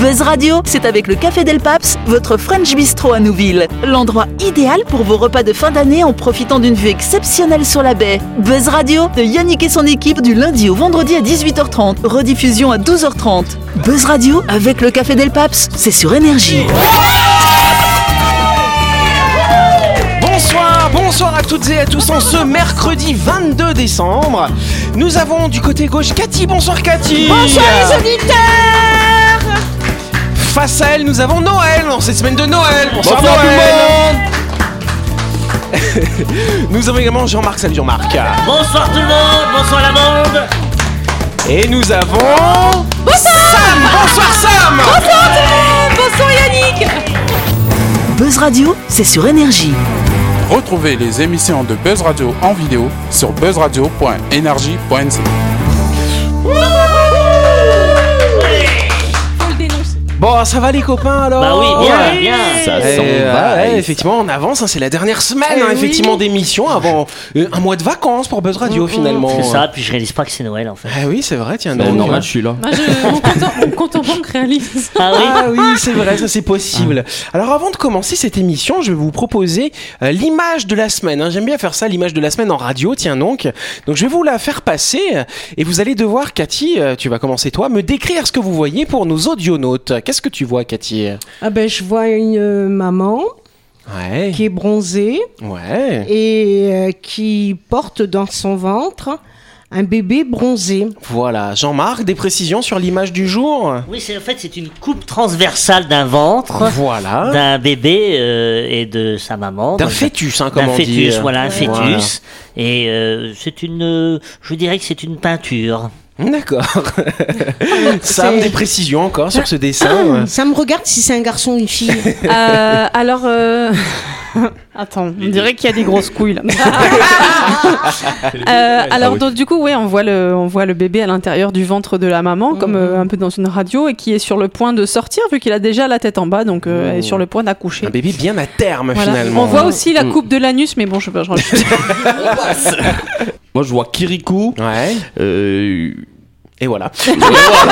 Buzz Radio, c'est avec le Café Del Paps, votre French Bistro à Nouville. L'endroit idéal pour vos repas de fin d'année en profitant d'une vue exceptionnelle sur la baie. Buzz Radio, de Yannick et son équipe du lundi au vendredi à 18h30, rediffusion à 12h30. Buzz Radio, avec le Café Del Paps, c'est sur Énergie. Bonsoir, bonsoir à toutes et à tous en ce mercredi 22 décembre. Nous avons du côté gauche Cathy, bonsoir Cathy. Bonsoir les auditeurs Face à elle, nous avons Noël en cette semaine de Noël. Bonsoir, Bonsoir tout Noël. nous avons également Jean-Marc, salut Jean-Marc. Bonsoir tout le monde, bonsoir la bande. Et nous avons Sam, bonsoir Sam. Bonsoir Yannick Buzz Radio, c'est sur Énergie. Retrouvez les émissions de Buzz Radio en vidéo sur buzzradio.energie.nc. Bon, ça va les copains alors Bah oui, bien, Ouais. bien. Ça Eh, s'en va. ouais, effectivement, on avance, hein, c'est la dernière semaine Eh hein, oui. effectivement d'émission avant euh, un mois de vacances pour Buzz Radio finalement. C'est ça, puis je réalise pas que c'est Noël en fait. Ah oui, c'est vrai, tiens. Normal, je suis là. Bah, je, mon, compte en, mon compte en banque réalise. Ah oui Ah oui, c'est vrai, ça c'est possible. Alors avant de commencer cette émission, je vais vous proposer euh, l'image de la semaine. hein. J'aime bien faire ça, l'image de la semaine en radio, tiens donc. Donc je vais vous la faire passer et vous allez devoir, Cathy, euh, tu vas commencer toi, me décrire ce que vous voyez pour nos audionautes. Qu'est-ce que tu vois, Cathy Ah ben, je vois une euh, maman Ouais, qui est bronzée ouais. et euh, qui porte dans son ventre un bébé bronzé. Voilà, Jean-Marc, des précisions sur l'image du jour? Oui, c'est en fait c'est une coupe transversale d'un ventre, Voilà. d'un bébé euh, et de sa maman. D'un fœtus, hein, comme on dit. fœtus, voilà, un Ouais. fœtus. Et euh, c'est une, euh, je dirais que c'est une peinture. D'accord. Sam, des précisions encore sur ce dessin Ça me regarde si c'est un garçon ou une fille. Euh, alors, euh... attends, on dirait qu'il y a des grosses couilles là. Euh, alors, donc, du coup, oui, on voit le, on voit le bébé à l'intérieur du ventre de la maman, comme euh, un peu dans une radio, et qui est sur le point de sortir vu qu'il a déjà la tête en bas, donc euh, elle est sur le point d'accoucher. Un bébé bien à terme Voilà. finalement. On voit aussi la Mm. coupe de l'anus, mais bon, je sais pas. Je... Moi, je vois Kirikou. Ouais. Euh... Et voilà.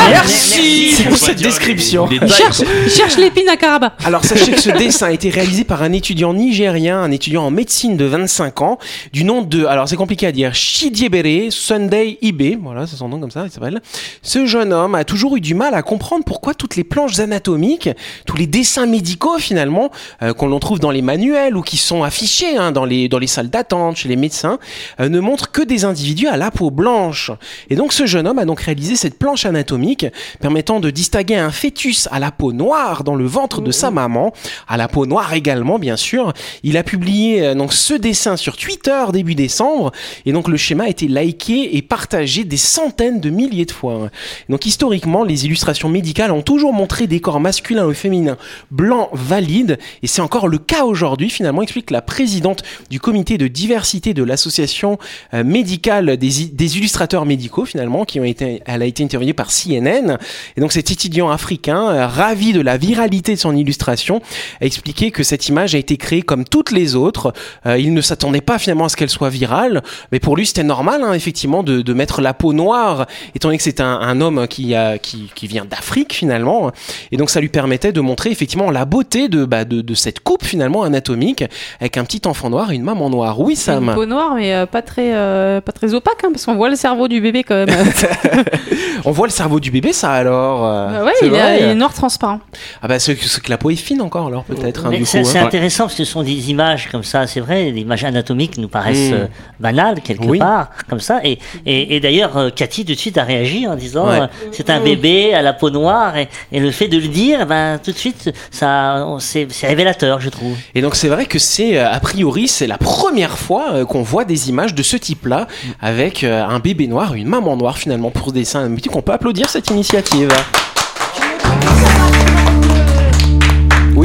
Merci. Pour cette description. Il cherche, il cherche l'épine à Caraba. Alors sachez que ce dessin a été réalisé par un étudiant nigérien, un étudiant en médecine de 25 ans, du nom de, alors c'est compliqué à dire, Chidiebere Sunday Ibe, voilà c'est son nom comme ça, il s'appelle. Ce jeune homme a toujours eu du mal à comprendre pourquoi toutes les planches anatomiques, tous les dessins médicaux finalement, euh, qu'on l'on trouve dans les manuels ou qui sont affichés hein, dans, les, dans les salles d'attente chez les médecins, euh, ne montrent que des individus à la peau blanche. Et donc ce jeune homme a donc réalisé cette planche anatomique permettant de distinguer un fœtus à la peau noire dans le ventre de sa maman, à la peau noire également bien sûr. Il a publié euh, donc ce dessin sur Twitter début décembre et donc le schéma a été liké et partagé des centaines de milliers de fois. Donc historiquement, les illustrations médicales ont toujours montré des corps masculins ou féminins blancs valides et c'est encore le cas aujourd'hui finalement explique la présidente du comité de diversité de l'association euh, médicale des illustrateurs médicaux finalement qui ont été elle a été interviewée par CNN et donc cet étudiant africain euh, ravi de la viralité de son illustration a expliqué que cette image a été créée comme toutes les autres. Euh, il ne s'attendait pas finalement à ce qu'elle soit virale. Mais pour lui c'était normal hein, effectivement de, de mettre la peau noire étant donné que c'est un, un homme qui, a, qui, qui vient d'Afrique finalement. Et donc ça lui permettait de montrer effectivement la beauté de, bah, de, de cette coupe finalement anatomique avec un petit enfant noir et une maman noire. Oui C'est une Sam peau noire, mais euh, pas très, euh, pas très opaque, hein, parce qu'on voit le cerveau du bébé quand même. on voit le cerveau du bébé ça alors euh, Bah ouais, il, est- il est noir transparent. ah bah c'est que la peau est fine encore alors peut-être hein, c'est hein. intéressant parce que ce sont des images comme ça, c'est vrai, des images anatomiques nous paraissent Mm. euh, banales quelque Oui. part, comme ça. Et, et, et d'ailleurs, euh, Cathy tout de suite a réagi en disant Ouais. c'est un bébé à la peau noire et, et le fait de le dire, eh ben tout de suite, ça, c'est révélateur, je trouve. Et donc c'est vrai que c'est a priori c'est la première fois qu'on voit des images de ce type-là avec un bébé noir, une maman noire finalement pour dessin animé. qu'on peut applaudir cette initiative.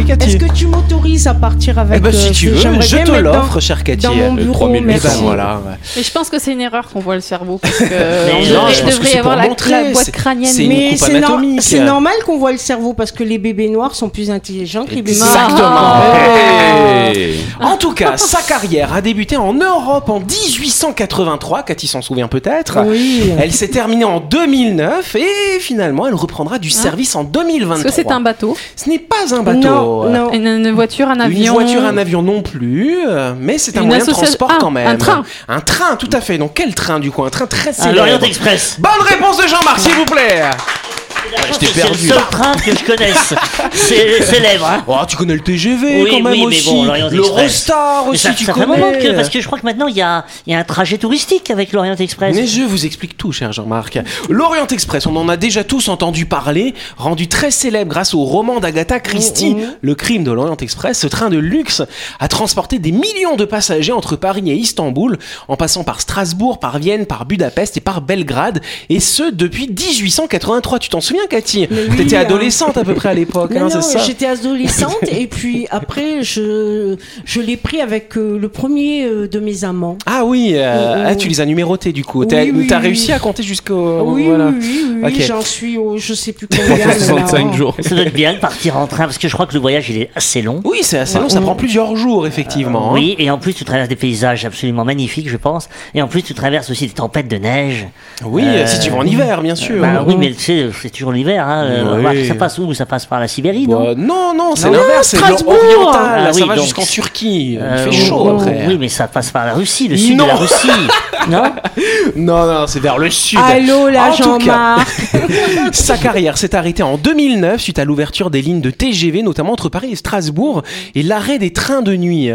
Oui. Oui, Cathy. Est-ce que tu m'autorises à partir avec Eh ben, si euh, tu veux, je te l'offre, cher Cathy. Dans mon Euh, bureau, 3000 merci. Ben voilà. ouais. Mais je pense que c'est une erreur qu'on voit le cerveau. Parce que Mais non, devrait, je pense que devrait c'est y avoir la, la boîte crânienne. Mais c'est normal qu'on voit le cerveau parce que les bébés noirs sont plus intelligents que les bébés Exactement. Ah. Hey. En tout cas, sa carrière a débuté en Europe en 1883, Cathy s'en souvient peut-être. Oui. Elle s'est terminée en 2009 et finalement elle reprendra du service en 2023. Est-ce que c'est un bateau Ce n'est pas un bateau. Non, non. une, une voiture, un avion Une voiture, un avion non plus, euh, mais c'est un Une moyen de associa- transport Ah, quand même. un train. Un train, tout à fait. Donc quel train du coup? Un train très célèbre. Lorient Express. Bonne réponse de Jean-Marc, s'il vous plaît. Je t'ai C'est le seul train que je connaisse. C'est célèbre, hein. Oh, tu connais le TGV Oui, quand même oui, mais aussi. bon, l'Orient Express. L'Eurostar Mais aussi, ça, tu ça connais. moment que, parce que je crois que maintenant il y a, il y a un trajet touristique avec l'Orient Express. Mais je vous explique tout, cher Jean-Marc. L'Orient Express, on en a déjà tous entendu parler, rendu très célèbre grâce au roman d'Agatha Christie, Le crime de l'Orient Express. Ce train de luxe a transporté des millions de passagers entre Paris et Istanbul, en passant par Strasbourg, par Vienne, par Budapest et par Belgrade, et ce depuis 1883. Tu t'en souviens, Cathy Mais oui, T'étais hein. adolescente à peu près à l'époque, hein, c'est ça j'étais adolescente et puis après je, je l'ai pris avec euh, le premier euh, de mes amants. Ah oui, euh, Oh, oh. ah, tu les as numérotés du coup. Oui, T'as oui, t'as oui. réussi à compter jusqu'au. oui, voilà. oui, oui, oui, Ok. j'en suis au je sais plus combien. maintenant. 365 jours. Ça doit être bien de partir en train parce que je crois que le voyage il est assez long. Oui, c'est assez long, ça prend plusieurs jours effectivement. hein. Oui, et en plus tu traverses des paysages absolument magnifiques, je pense. Et en plus tu traverses aussi des tempêtes de neige. Oui, Euh, si tu vas en hiver, bien sûr. Bah oui, mais tu sais, c'est toujours l'hiver. Hein. Euh, Oui. Ça passe où? Ça passe par la Sibérie, non? Bah, non, non, c'est l'inverse, c'est l'oriental, Ah ça va donc- jusqu'en Turquie. Euh, Il fait chaud après. Oui, mais ça passe par la Russie, le sud Non. de la Russie. non? Non, non, c'est vers le sud. Allô là Jean-Marc. Sa carrière s'est arrêtée en 2009 suite à l'ouverture des lignes de TGV, notamment entre Paris et Strasbourg, et l'arrêt des trains de nuit.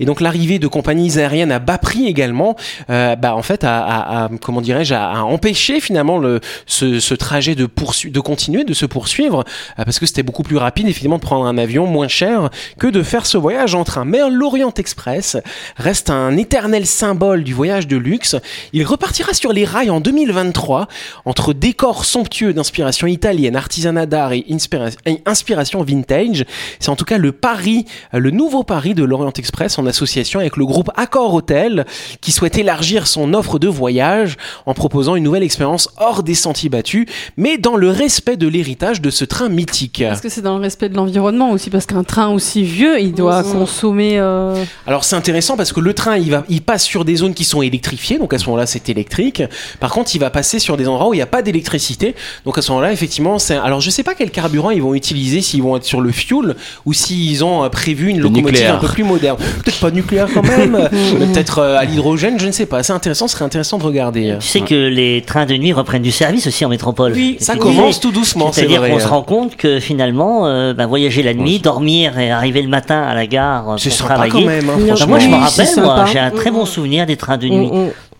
Et donc l'arrivée de compagnies aériennes à bas prix également, euh, bah en fait, a, a- a- comment dirais-je, a, a empêché finalement le, ce, ce trajet de poursu de continuer, de se poursuivre, euh, parce que c'était beaucoup plus rapide, effectivement, de prendre un avion moins cher que de faire ce voyage en train. Mais l'Orient Express reste un éternel symbole du voyage de luxe. Il repartira sur les rails en 2023 entre décors somptueux d'inspiration italienne, artisanat d'art et inspira- et inspiration vintage. C'est en tout cas le pari, euh, le nouveau pari de l'Orient Express en association avec le groupe Accor Hotel qui souhaite élargir son offre de voyage en proposant une nouvelle expérience hors des sentiers battus, mais dans le respect de l'héritage de ce train mythique. Est-ce que c'est dans le respect de l'environnement aussi Parce qu'un train aussi vieux, il doit consommer. euh, Alors c'est intéressant parce que le train il va il passe sur des zones qui sont électrifiées donc à ce moment-là c'est électrique. Par contre il va passer sur des endroits où il n'y a pas d'électricité donc à ce moment-là effectivement c'est alors je sais pas quel carburant ils vont utiliser s'ils vont être sur le fuel ou s'ils ont euh, prévu une locomotive nucléaire. un peu plus moderne. Peut-être pas nucléaire quand même, peut-être euh, à l'hydrogène je ne sais pas. C'est intéressant, ce serait intéressant de regarder. Tu sais que les trains de nuit reprennent du service aussi en métropole. Oui, Ça Et commence tout doucement c'est C'est-à-dire qu'on se rend compte que finalement, euh, bah, voyager la nuit, dormir et arriver le matin à la gare euh, C'est pour sympa travailler. quand même. hein, Non, Bah, moi, je me rappelle, moi, j'ai un très bon Mm, souvenir des trains de nuit.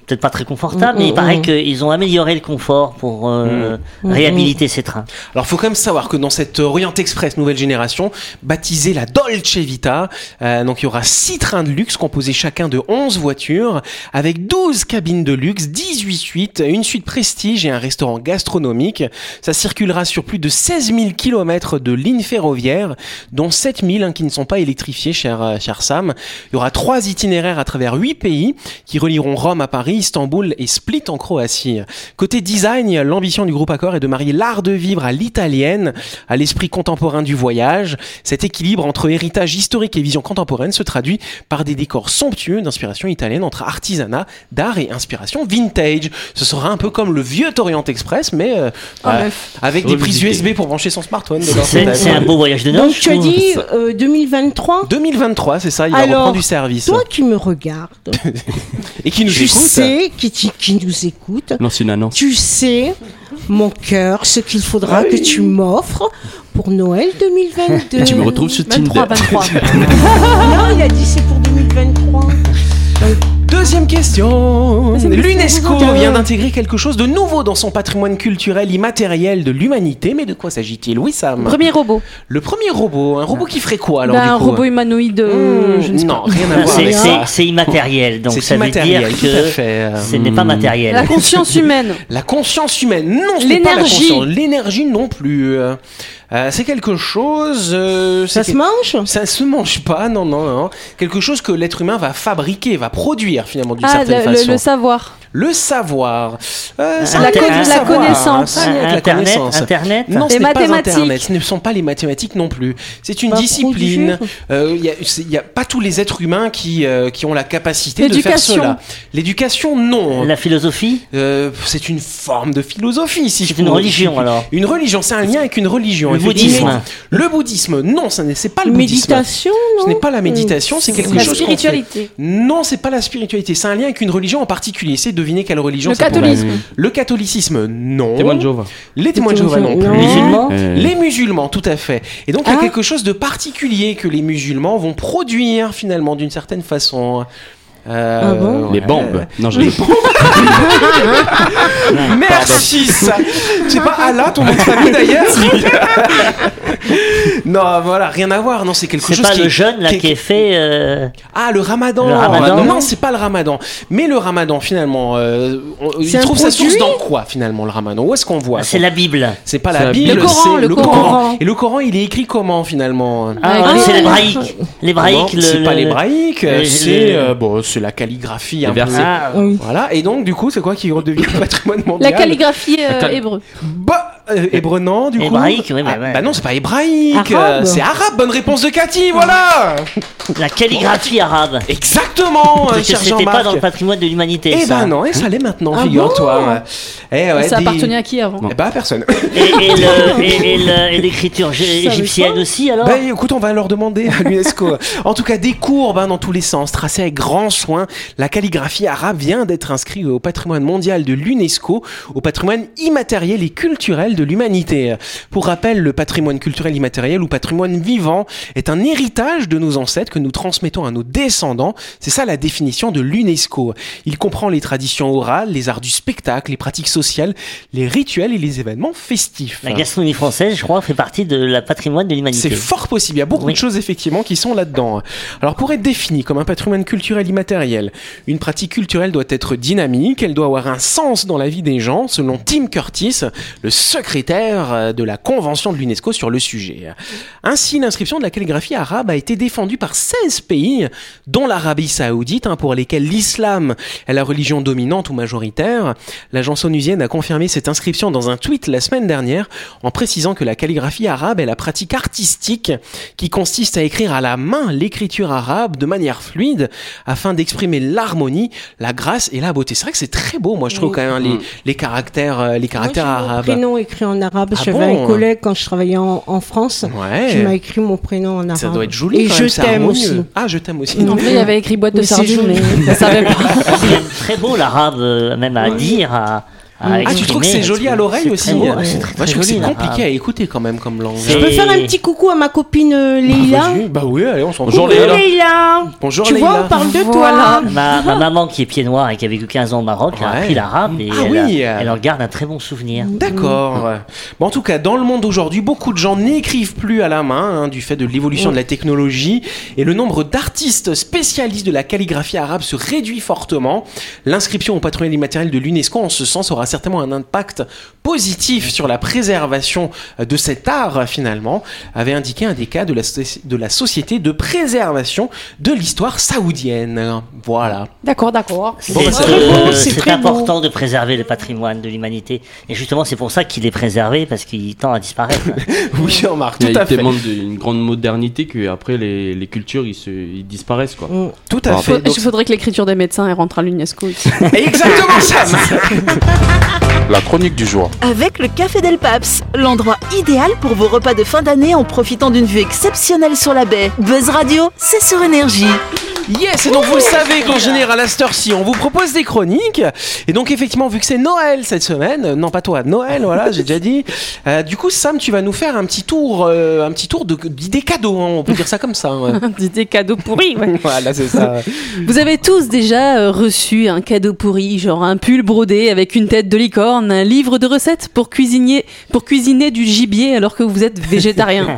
Mm, mm. Peut-être pas très confortable, Mm, mais il mm, paraît mm. qu'ils ont amélioré le confort pour euh, réhabiliter ces trains. Alors, faut quand même savoir que dans cette Orient Express nouvelle génération, baptisée la Dolce Vita, euh, donc il y aura six trains de luxe composés chacun de 11 voitures, avec 12 cabines de luxe, 18 suites, une suite prestige et un restaurant gastronomique. Ça circulera sur plus de 16 000 kilomètres de lignes ferroviaires, dont 7 000 hein, qui ne sont pas électrifiées, cher, euh, cher Sam. Il y aura trois itinéraires à travers huit pays qui relieront Rome à Paris, Istanbul et Split en Croatie. Côté design, l'ambition du groupe Accor est de marier l'art de vivre à l'italienne, à l'esprit contemporain du voyage. Cet équilibre entre héritage historique et vision contemporaine se traduit par des décors somptueux d'inspiration italienne entre artisanat, d'art et inspiration vintage. Ce sera un peu comme le vieux Orient Express, mais euh, Ah, euh, meuf. avec des prises. USB pour brancher son smartphone. C'est un beau voyage de Donc noces. tu as dit euh, 2023 2023, c'est ça, il va reprendre du service. Toi qui me regardes, Et qui nous écoute. Sais, qui, qui, qui nous écoute, Non, c'est une annonce. tu sais, mon cœur, ce qu'il faudra que tu m'offres pour Noël 2022. Tu me retrouves sur Tinder. 23, 23. Non, il a dit c'est pour 2023. Deuxième question. Deuxième question. L'UNESCO vient d'intégrer quelque chose de nouveau dans son patrimoine culturel immatériel de l'humanité. Mais de quoi s'agit-il Oui, Sam. Premier robot. Le premier robot. Un robot qui ferait quoi alors Bah, du un coup? robot humanoïde, euh, Mmh, je ne sais Non, pas. rien à voir C'est- avec C'est ça. c'est immatériel, donc C'est ça veut dire que fait. ce n'est pas Hmm. matériel. La conscience humaine. La conscience humaine, non, ce n'est pas la L'énergie. conscience. L'énergie non plus. Euh, c'est quelque chose. euh, Ça se que- mange? Ça se mange pas, non, non, non. Quelque chose que l'être humain va fabriquer, va produire finalement d'une Ah, certaine le, le- façon. le savoir. Le savoir. Euh, ça La a le la savoir, connaissance. hein, a avec la Internet, connaissance. Internet. Non, Les ce n'est pas mathématiques. Internet, ce ne sont pas les mathématiques non plus. C'est une Pas discipline. Euh, Il n'y a, pas tous les êtres humains qui, euh, qui ont la capacité de faire cela. L'éducation, non. La philosophie. Euh, c'est une forme de philosophie, si je C'est une religion, alors. Une religion, c'est un lien avec une religion. Le bouddhisme. Le bouddhisme, non, ce n'est c'est pas le bouddhisme. Méditation, Ce n'est pas la méditation, c'est quelque La chose fait. spiritualité. Non, c'est pas la spiritualité. C'est un lien avec une religion en particulier. Essayez de deviner quelle religion Le être. Le catholicisme, non. Témoin de Jéhovah. Les témoins de Jéhovah non Non. plus. Les musulmans. Euh, Les musulmans, tout à fait. Et donc, il y a Ah. quelque chose de particulier que les musulmans vont produire, finalement, d'une certaine façon. Euh, Ah bon Les ouais. bombes. Non, je Les bombes. Merci, ça. C'est pas Allah, ton nom de famille, d'ailleurs Non, voilà, rien à voir. Non, c'est quelque C'est chose pas qui le est- jeûne là qui est- qui est fait. euh, Ah, le ramadan. Le ramadan. Non, c'est pas le ramadan. Mais le ramadan, finalement, euh, il C'est trouve sa source dans quoi, finalement, le ramadan? Où est-ce qu'on voit C'est la Bible. C'est pas C'est la la Bible. Le Coran, c'est le le Coran. Coran. Et le Coran, il est écrit comment, finalement? Ah, Ah, c'est ah, l'hébraïque. Non, L'hébraïque. le- c'est pas l'hébraïque, c'est euh, bon, c'est la calligraphie un peu. Ah, Oui. Voilà, et donc du coup, c'est quoi qui redevient patrimoine mondial La calligraphie euh, hébreu. Bah, euh, hébreu non, du coup. Hébraïque, oui, mais Ah, ouais. Bah non, c'est pas hébraïque, Arabe. euh, c'est arabe. Bonne réponse de Cathy, voilà. la calligraphie arabe. Exactement, euh, Parce que cher c'était pas dans le patrimoine de l'humanité. Eh ça. ben non, et ça l'est maintenant, Ah figure-toi. Eh ouais, ça des- appartenait à qui avant Eh ben à personne. Et, et le- et- et le- et l'écriture égyptienne aussi alors Bah écoute, on va leur demander à l'UNESCO. en tout cas, des courbes hein, dans tous les sens, tracées avec grand soin. La calligraphie arabe vient d'être inscrite au patrimoine mondial de l'UNESCO, au patrimoine immatériel et culturel de l'humanité. Pour rappel, le patrimoine culturel immatériel ou patrimoine vivant est un héritage de nos ancêtres que nous transmettons à nos descendants. C'est ça la définition de l'UNESCO. Il comprend les traditions orales, les arts du spectacle, les pratiques sociales, les rituels et les événements festifs. La gastronomie française, je crois, fait partie de la patrimoine de l'humanité. C'est fort possible. Il y a beaucoup Oui. de choses effectivement qui sont là-dedans. Alors pour être défini comme un patrimoine culturel immatériel, une pratique culturelle doit être dynamique, elle doit avoir un sens dans la vie des gens, selon Tim Curtis, le secrétaire euh, de la convention de l'UNESCO sur le sujet. Ainsi, l'inscription de la calligraphie arabe a été défendue par 16 pays, dont l'Arabie saoudite, hein, pour lesquels l'islam est la religion dominante ou majoritaire. L'agence onusienne a confirmé cette inscription dans un tweet la semaine dernière en précisant que la calligraphie arabe est la pratique artistique qui consiste à écrire à la main l'écriture arabe de manière fluide afin d'exprimer l'harmonie, la grâce et la beauté. C'est vrai que c'est très beau, moi je trouve Oui. quand même les, les caractères, euh, les caractères Moi, j'ai mon arabes. prénom écrit en arabe. Ah J'avais bon un collègue quand je travaillais en, en France. Ouais. qui m'a écrit mon prénom en arabe. Ça doit être joli. Et quand je t'aime aussi. Ah, je t'aime aussi. En vrai, il y avait écrit boîte de Oui, sardines, joli. mais ça savait pas. C'est très beau l'arabe, euh, même à dire, à, à Ah, tu trouves que c'est joli à l'oreille aussi beau, c'est très, Moi, je trouve que c'est compliqué à écouter quand même comme langue. Je peux faire un petit coucou à ma copine euh, Leïla Vas-y. Bah oui, allez, on s'en Bonjour, fout. Léla. Leïla Bonjour Tu vois, Leïla. on parle de Voilà. toi. Ma, ma maman qui est pied noir et qui a vécu 15 ans au Maroc a Ouais. appris l'arabe et Ah elle, oui. a- elle en garde un très bon souvenir. D'accord. Bon, en tout cas, dans le monde d'aujourd'hui, beaucoup de gens n'écrivent plus à la main hein, du fait de l'évolution de la technologie et le nombre d'artistes spécialistes de la calligraphie arabe se réduit fortement. L'inscription au patrimoine immatériel de l'UNESCO, en ce sens, aura certainement un impact positif sur la préservation de cet art, finalement, avait indiqué un des cas de la, de la Société de préservation de l'histoire saoudienne. Voilà. D'accord, d'accord. C'est Bon, c'est très beau, euh, c'est c'est très beau. important de préserver le patrimoine de l'humanité. Et justement, c'est pour ça qu'il est préservé, parce qu'il tend à disparaître. Oui, Jean-Marc, Il tout à fait. demande une grande modernité que après les, les cultures ils, se, ils disparaissent quoi. Mm. Tout à Bon, fait. Il faudrait que l'écriture des médecins elle rentre à l'UNESCO. Exactement ça. La chronique du jour. Avec le Café Del Paps, l'endroit idéal pour vos repas de fin d'année en profitant d'une vue exceptionnelle sur la baie. Buzz Radio, c'est sur énergie. Yes, et donc vous le savez qu'en général à cette heure-ci, on vous propose des chroniques. Et donc effectivement, vu que c'est Noël cette semaine, euh, non pas toi, Noël, voilà, j'ai déjà dit. euh, du coup, Sam, tu vas nous faire un petit tour, euh, un petit tour de- d'idées cadeaux, hein, on peut dire ça comme ça. ouais. Des cadeaux pourris, ouais. voilà, c'est ça. Vous avez tous déjà euh, reçu un cadeau pourri, genre un pull brodé avec une tête de licorne, un livre de recettes pour cuisiner, pour cuisiner du gibier alors que vous êtes végétarien.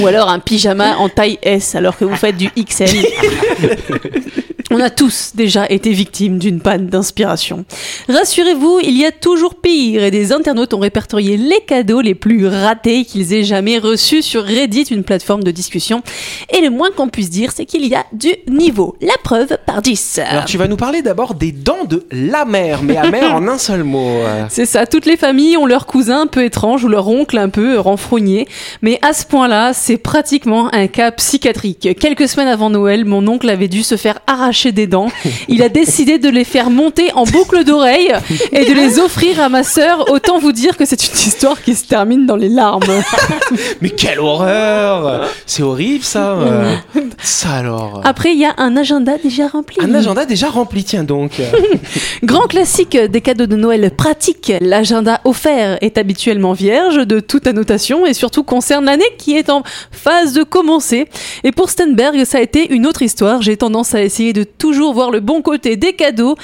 Ou alors un pyjama en taille S alors que vous faites du XL. On a tous déjà été victimes d'une panne d'inspiration. Rassurez-vous, il y a toujours pire et des internautes ont répertorié les cadeaux les plus ratés qu'ils aient jamais reçus sur Reddit, une plateforme de discussion. Et le moins qu'on puisse dire, c'est qu'il y a du niveau. La preuve par 10. Alors tu vas nous parler d'abord des dents de la mère, mais amère en un seul mot. euh. C'est ça, toutes les familles ont leur cousin un peu étrange ou leur oncle un peu renfrogné. Mais à ce point-là, c'est pratiquement un cas psychiatrique. Quelques semaines avant Noël, mon oncle avait dû se faire arracher des dents. Il a décidé de les faire monter en boucle d'oreille et de les offrir à ma sœur. Autant vous dire que c'est une histoire qui se termine dans les larmes. Mais quelle horreur C'est horrible ça. euh. Ça alors. Après, il y a un agenda déjà rempli. Un agenda déjà rempli, tiens donc. Grand classique des cadeaux de Noël pratiques, l'agenda offert est habituellement vierge de toute annotation et surtout concerne l'année qui est en phase de commencer. Et pour Stenberg, ça a été une autre histoire. J'ai tendance à essayer de toujours voir le bon côté des cadeaux,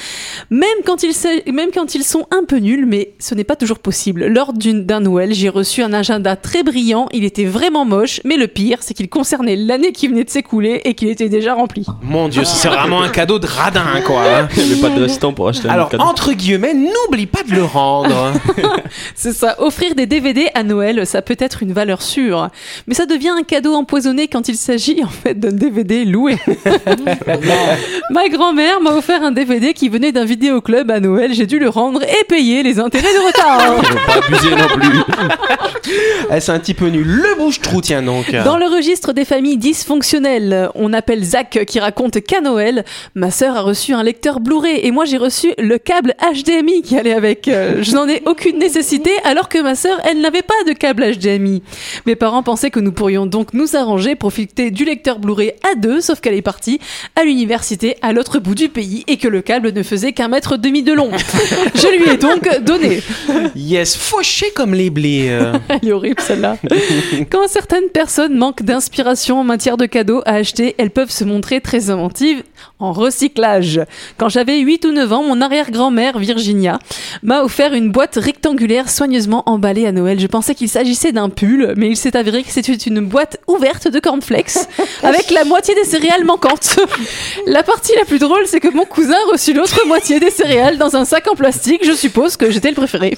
même quand ils, sa- même quand ils sont un peu nuls, mais ce n'est pas toujours possible. Lors d'un Noël, j'ai reçu un agenda très brillant, il était vraiment moche, mais le pire, c'est qu'il concernait l'année qui venait de s'écouler et qu'il était déjà rempli. Mon dieu, c'est vraiment un cadeau de radin quoi. hein. Il n'y avait pas de restant pour acheter un Alors cadeau. entre guillemets, n'oublie pas de le rendre. C'est ça, offrir des DVD à Noël, ça peut être une valeur sûre. Mais ça devient un cadeau empoisonné quand il s'agit en fait d'un DVD loué. Ma grand-mère m'a offert un DVD qui venait d'un vidéoclub à Noël, j'ai dû le rendre et payer les intérêts de retard. Pas abuser non plus. Eh, c'est un petit peu nul. Le bouche-trou, tiens donc. Dans le registre des familles dysfonctionnelles, on appelle Zach qui raconte qu'à Noël, ma sœur a reçu un lecteur Blu-ray et moi j'ai reçu le câble HDMI qui allait avec. Euh, Je n'en ai aucune nécessité alors que ma sœur, elle n'avait pas de câble HDMI. Mes parents pensaient que nous pourrions donc nous arranger, profiter du lecteur Blu-ray à deux, sauf qu'elle est partie à l'université à l'autre bout du pays et que le câble ne faisait qu'un mètre demi de long. Je lui ai donc donné. Yes, fauché comme les blés. euh. Elle est horrible celle-là. Quand certaines personnes manquent d'inspiration en matière de cadeaux à acheter, elles peuvent se montrer très inventives en recyclage. Quand j'avais 8 ou 9 ans, mon arrière-grand-mère, Virginia, m'a offert une boîte rectangulaire soigneusement emballée à Noël. Je pensais qu'il s'agissait d'un pull, mais il s'est avéré que c'était une boîte ouverte de cornflakes avec la moitié des céréales manquantes. La partie la plus drôle, c'est que mon cousin a reçu l'autre moitié des céréales dans un sac en plastique. Je suppose que j'étais le préféré.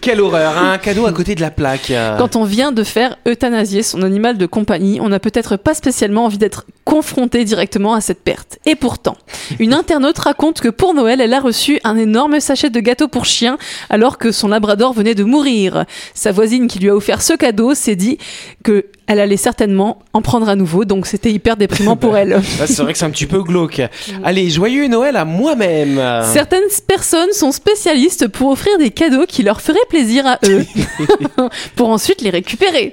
Quelle horreur, hein, un cadeau à côté de la plaque. Quand on vient de faire euthanasier son animal de compagnie, on n'a peut-être pas spécialement envie d'être confronté directement à cette perte. Et pourtant, une internaute raconte que pour Noël, elle a reçu un énorme sachet de gâteaux pour chien alors que son labrador venait de mourir. Sa voisine qui lui a offert ce cadeau s'est dit que elle allait certainement en prendre à nouveau, donc c'était hyper déprimant pour elle. C'est vrai que c'est un petit peu glauque. Allez, joyeux Noël à moi-même. Certaines personnes sont spécialistes pour offrir des cadeaux qui leur feraient plaisir à eux, pour ensuite les récupérer.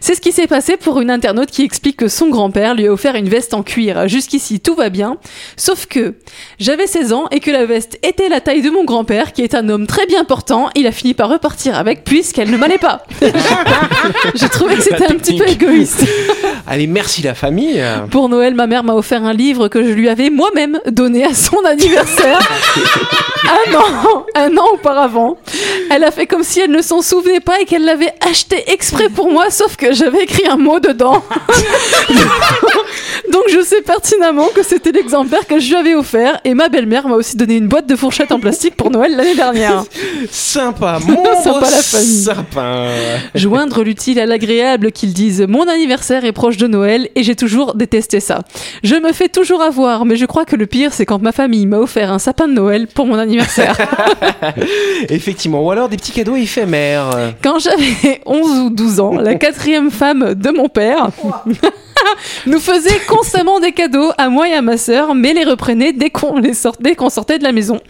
C'est ce qui s'est passé pour une internaute qui explique que son grand-père lui a offert une veste en cuir. Jusqu'ici, tout va bien, sauf que j'avais 16 ans et que la veste était la taille de mon grand-père, qui est un homme très bien portant. Il a fini par repartir avec puisqu'elle ne m'allait pas. J'ai trouvé que c'était un petit peu égoïste. Allez, merci la famille. Pour Noël, ma mère m'a offert un livre que je lui avais moi-même donné à son anniversaire. un an, un an auparavant. Elle a fait comme si elle ne s'en souvenait pas et qu'elle l'avait acheté exprès pour moi, sauf que j'avais écrit un mot dedans. Donc je sais pertinemment que c'était l'exemplaire que je lui avais offert et ma belle-mère m'a aussi donné une boîte de fourchettes en plastique pour Noël l'année dernière. Sympa, mon Sympa la famille. Joindre l'utile à l'agréable qu'ils disent mon anniversaire est proche de Noël et j'ai toujours détesté ça. Je me fais toujours avoir, mais je crois que le pire c'est quand ma famille m'a offert un sapin de Noël pour mon anniversaire. Effectivement, ou alors des petits cadeaux éphémères. Quand j'avais 11 ou 12 ans, la quatrième femme de mon père nous faisait constamment des cadeaux à moi et à ma sœur, mais les reprenait dès qu'on les sortait, qu'on sortait de la maison.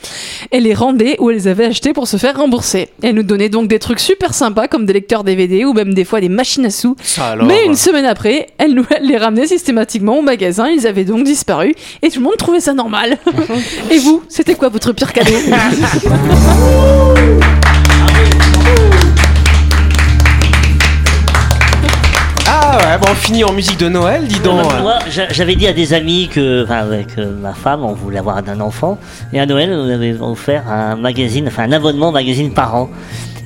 Elle les rendait où elle les avait achetés pour se faire rembourser. Elle nous donnait donc des trucs super sympas comme des lecteurs DVD ou même des fois des machines à sous. Alors. Mais une semaine après, elle nous elle les ramenait systématiquement au magasin, ils avaient donc disparu et tout le monde trouvait ça normal. et vous, c'était quoi votre pire cadeau? Ah ouais, bon, on finit en musique de Noël, dis donc. J'avais dit à des amis que, enfin, avec euh, ma femme, on voulait avoir un enfant. Et à Noël, on avait offert un magazine, enfin, un abonnement au magazine par an.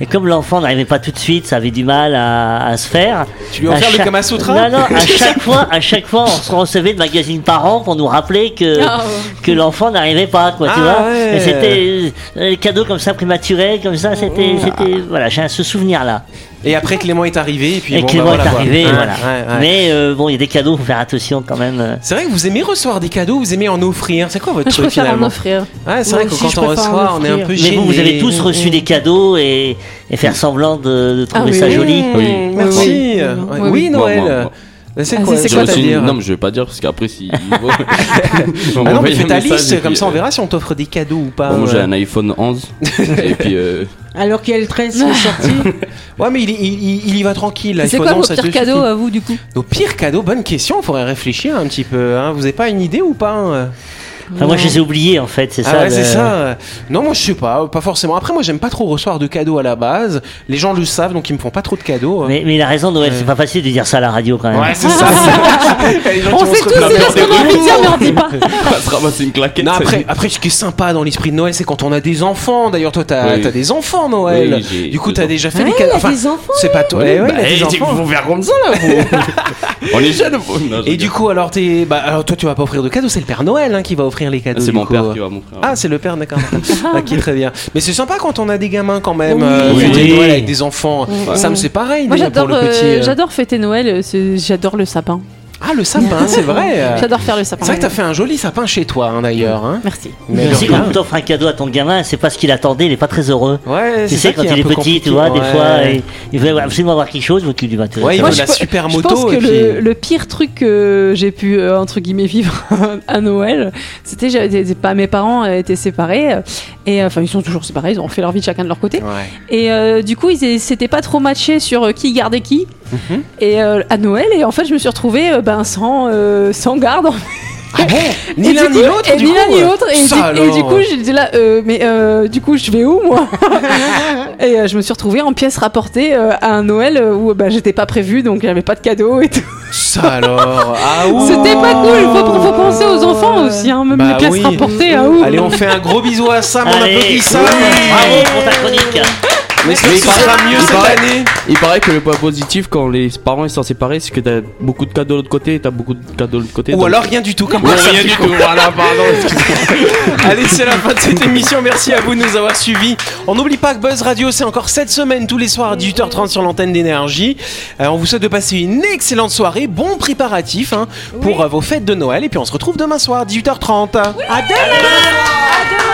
Et comme l'enfant n'arrivait pas tout de suite, ça avait du mal à, à se faire. Tu lui as offert le chaque- Kama Sutra Non, non, à chaque fois, à chaque fois, on se recevait le magazine Parents pour nous rappeler que, Ah, ouais. que l'enfant n'arrivait pas, quoi, tu Ah, vois. ouais. Et c'était euh, les cadeaux comme ça prématurés, comme ça, c'était, c'était, voilà, j'ai ce souvenir-là. Et après Clément est arrivé et puis Et bon, Clément bah, voilà, est arrivé, voilà. ouais, ouais. Mais euh, bon, il y a des cadeaux, faut faire attention quand même. euh. C'est vrai que vous aimez recevoir des cadeaux, vous aimez en offrir. C'est quoi votre Je truc préfère en finalement offrir. Ouais, c'est vrai que quand on reçoit, on est un peu Mais vous, vous avez tous reçu des cadeaux et, et faire semblant de, de trouver Ah oui. ça joli. Oui. Merci. Oui. Noël. C'est Ah, quoi, c'est- quoi dire Non, mais je vais pas dire parce qu'après, si. Ah non, mais fais ta liste, comme ça on verra si on t'offre des cadeaux ou pas. moi, j'ai un iPhone 11. et puis. euh, Alors qu'il y a le 13 qui est sorti. Ouais, mais il, il- il- il y va tranquille. là, C'est il quoi vos pires cadeaux à vous du coup? Nos pires cadeaux, bonne question, faudrait réfléchir un petit peu. Hein. Vous avez pas une idée ou pas hein? Enfin, moi, je les ai oubliés en fait, c'est Ah ça. ouais, le- c'est ça. Non, moi je sais pas, pas forcément. Après, moi j'aime pas trop recevoir de cadeaux à la base. Les gens le savent, donc ils me font pas trop de cadeaux. Mais, mais il a raison, Noël, c'est pas facile de dire ça à la radio quand même. Ouais, c'est ça. Les gens On sait tous ce qu'on a envie de dire, mais on dit pas. on va se ramasser une claquette. Non, après, après, ce qui est sympa dans l'esprit de Noël, c'est quand on a des enfants. D'ailleurs, toi, t'as Oui. t'as des enfants, Noël. Oui, du coup, t'as déjà fait Ouais, des il cadeaux. Enfin, c'est pas toi. Ouais, Ouais, ouais, vous comme ça là, vous. on est jeunes. Et du coup, alors, t'es, bah, alors, toi, tu vas pas offrir de cadeaux. C'est le Père Noël hein, qui va offrir les cadeaux. c'est mon coup. père qui va m'offrir. Ah, c'est le père, d'accord. ok, très bien. Mais c'est sympa quand on a des gamins quand même. Oui. euh, Oui. fêter Noël avec des enfants. Oui. Sam, c'est pareil. Moi déjà, pour j'adore le petit. euh, euh. j'adore fêter Noël, euh, j'adore le sapin. Ah, le sapin, c'est vrai. J'adore faire le sapin. C'est vrai que t'as fait un joli sapin chez toi, hein, d'ailleurs. Hein. Merci. Mais aussi, de quand tu offres un cadeau à ton gamin, c'est pas ce qu'il attendait, il est pas très heureux. Ouais, Tu c'est sais, quand il est petit, tu vois, des fois, il, il veut absolument avoir quelque chose, tu lui vas te. Ouais, il Moi, veut je la pe- super Je moto. pense que puis... le, le pire truc que j'ai pu euh, entre guillemets vivre à Noël, c'était pas mes parents étaient séparés euh, et enfin ils sont toujours séparés, ils ont fait leur vie chacun de leur côté. Ouais. Et euh, du coup, ils s'étaient pas trop matchés sur qui gardait qui. Et euh, à Noël, et en fait, je me suis retrouvée euh, ben, sans, euh, sans garde. Ah bon Ni l'un ni l'autre Et du ni coup, l'un ni l'autre. Et, Ça, du- et du alors. coup, j'étais là, euh, mais euh, du coup, je vais où, moi Et euh, je me suis retrouvée en pièces rapportées euh, à un Noël où bah, j'étais pas prévue, donc il n'y avait pas de cadeau et tout. Ça alors. Ah. C'était pas cool. Faut, faut penser aux enfants aussi, hein, même Bah les pièces oui. rapportées. Ah, ouh. Allez, on fait un gros bisou à Sam, on applaudit Sam. bravo pour ta chronique. Mais ce il sera paraît- mieux il cette paraît- année. Il paraît que le point positif quand les parents ils sont séparés, c'est que t'as beaucoup de cadeaux de l'autre côté et t'as beaucoup de cadeaux de l'autre côté. Ou donc- alors rien du tout, comme Ouais, ça. rien du tout. Voilà, pardon. Allez, c'est la fin de cette émission. Merci à vous de nous avoir suivis. On n'oublie pas que Buzz Radio, c'est encore cette semaine, tous les soirs à 18h30 sur l'antenne d'énergie. Euh, on vous souhaite de passer une excellente soirée, bon préparatif hein, pour euh, vos fêtes de Noël. Et puis on se retrouve demain soir, 18h30. À demain can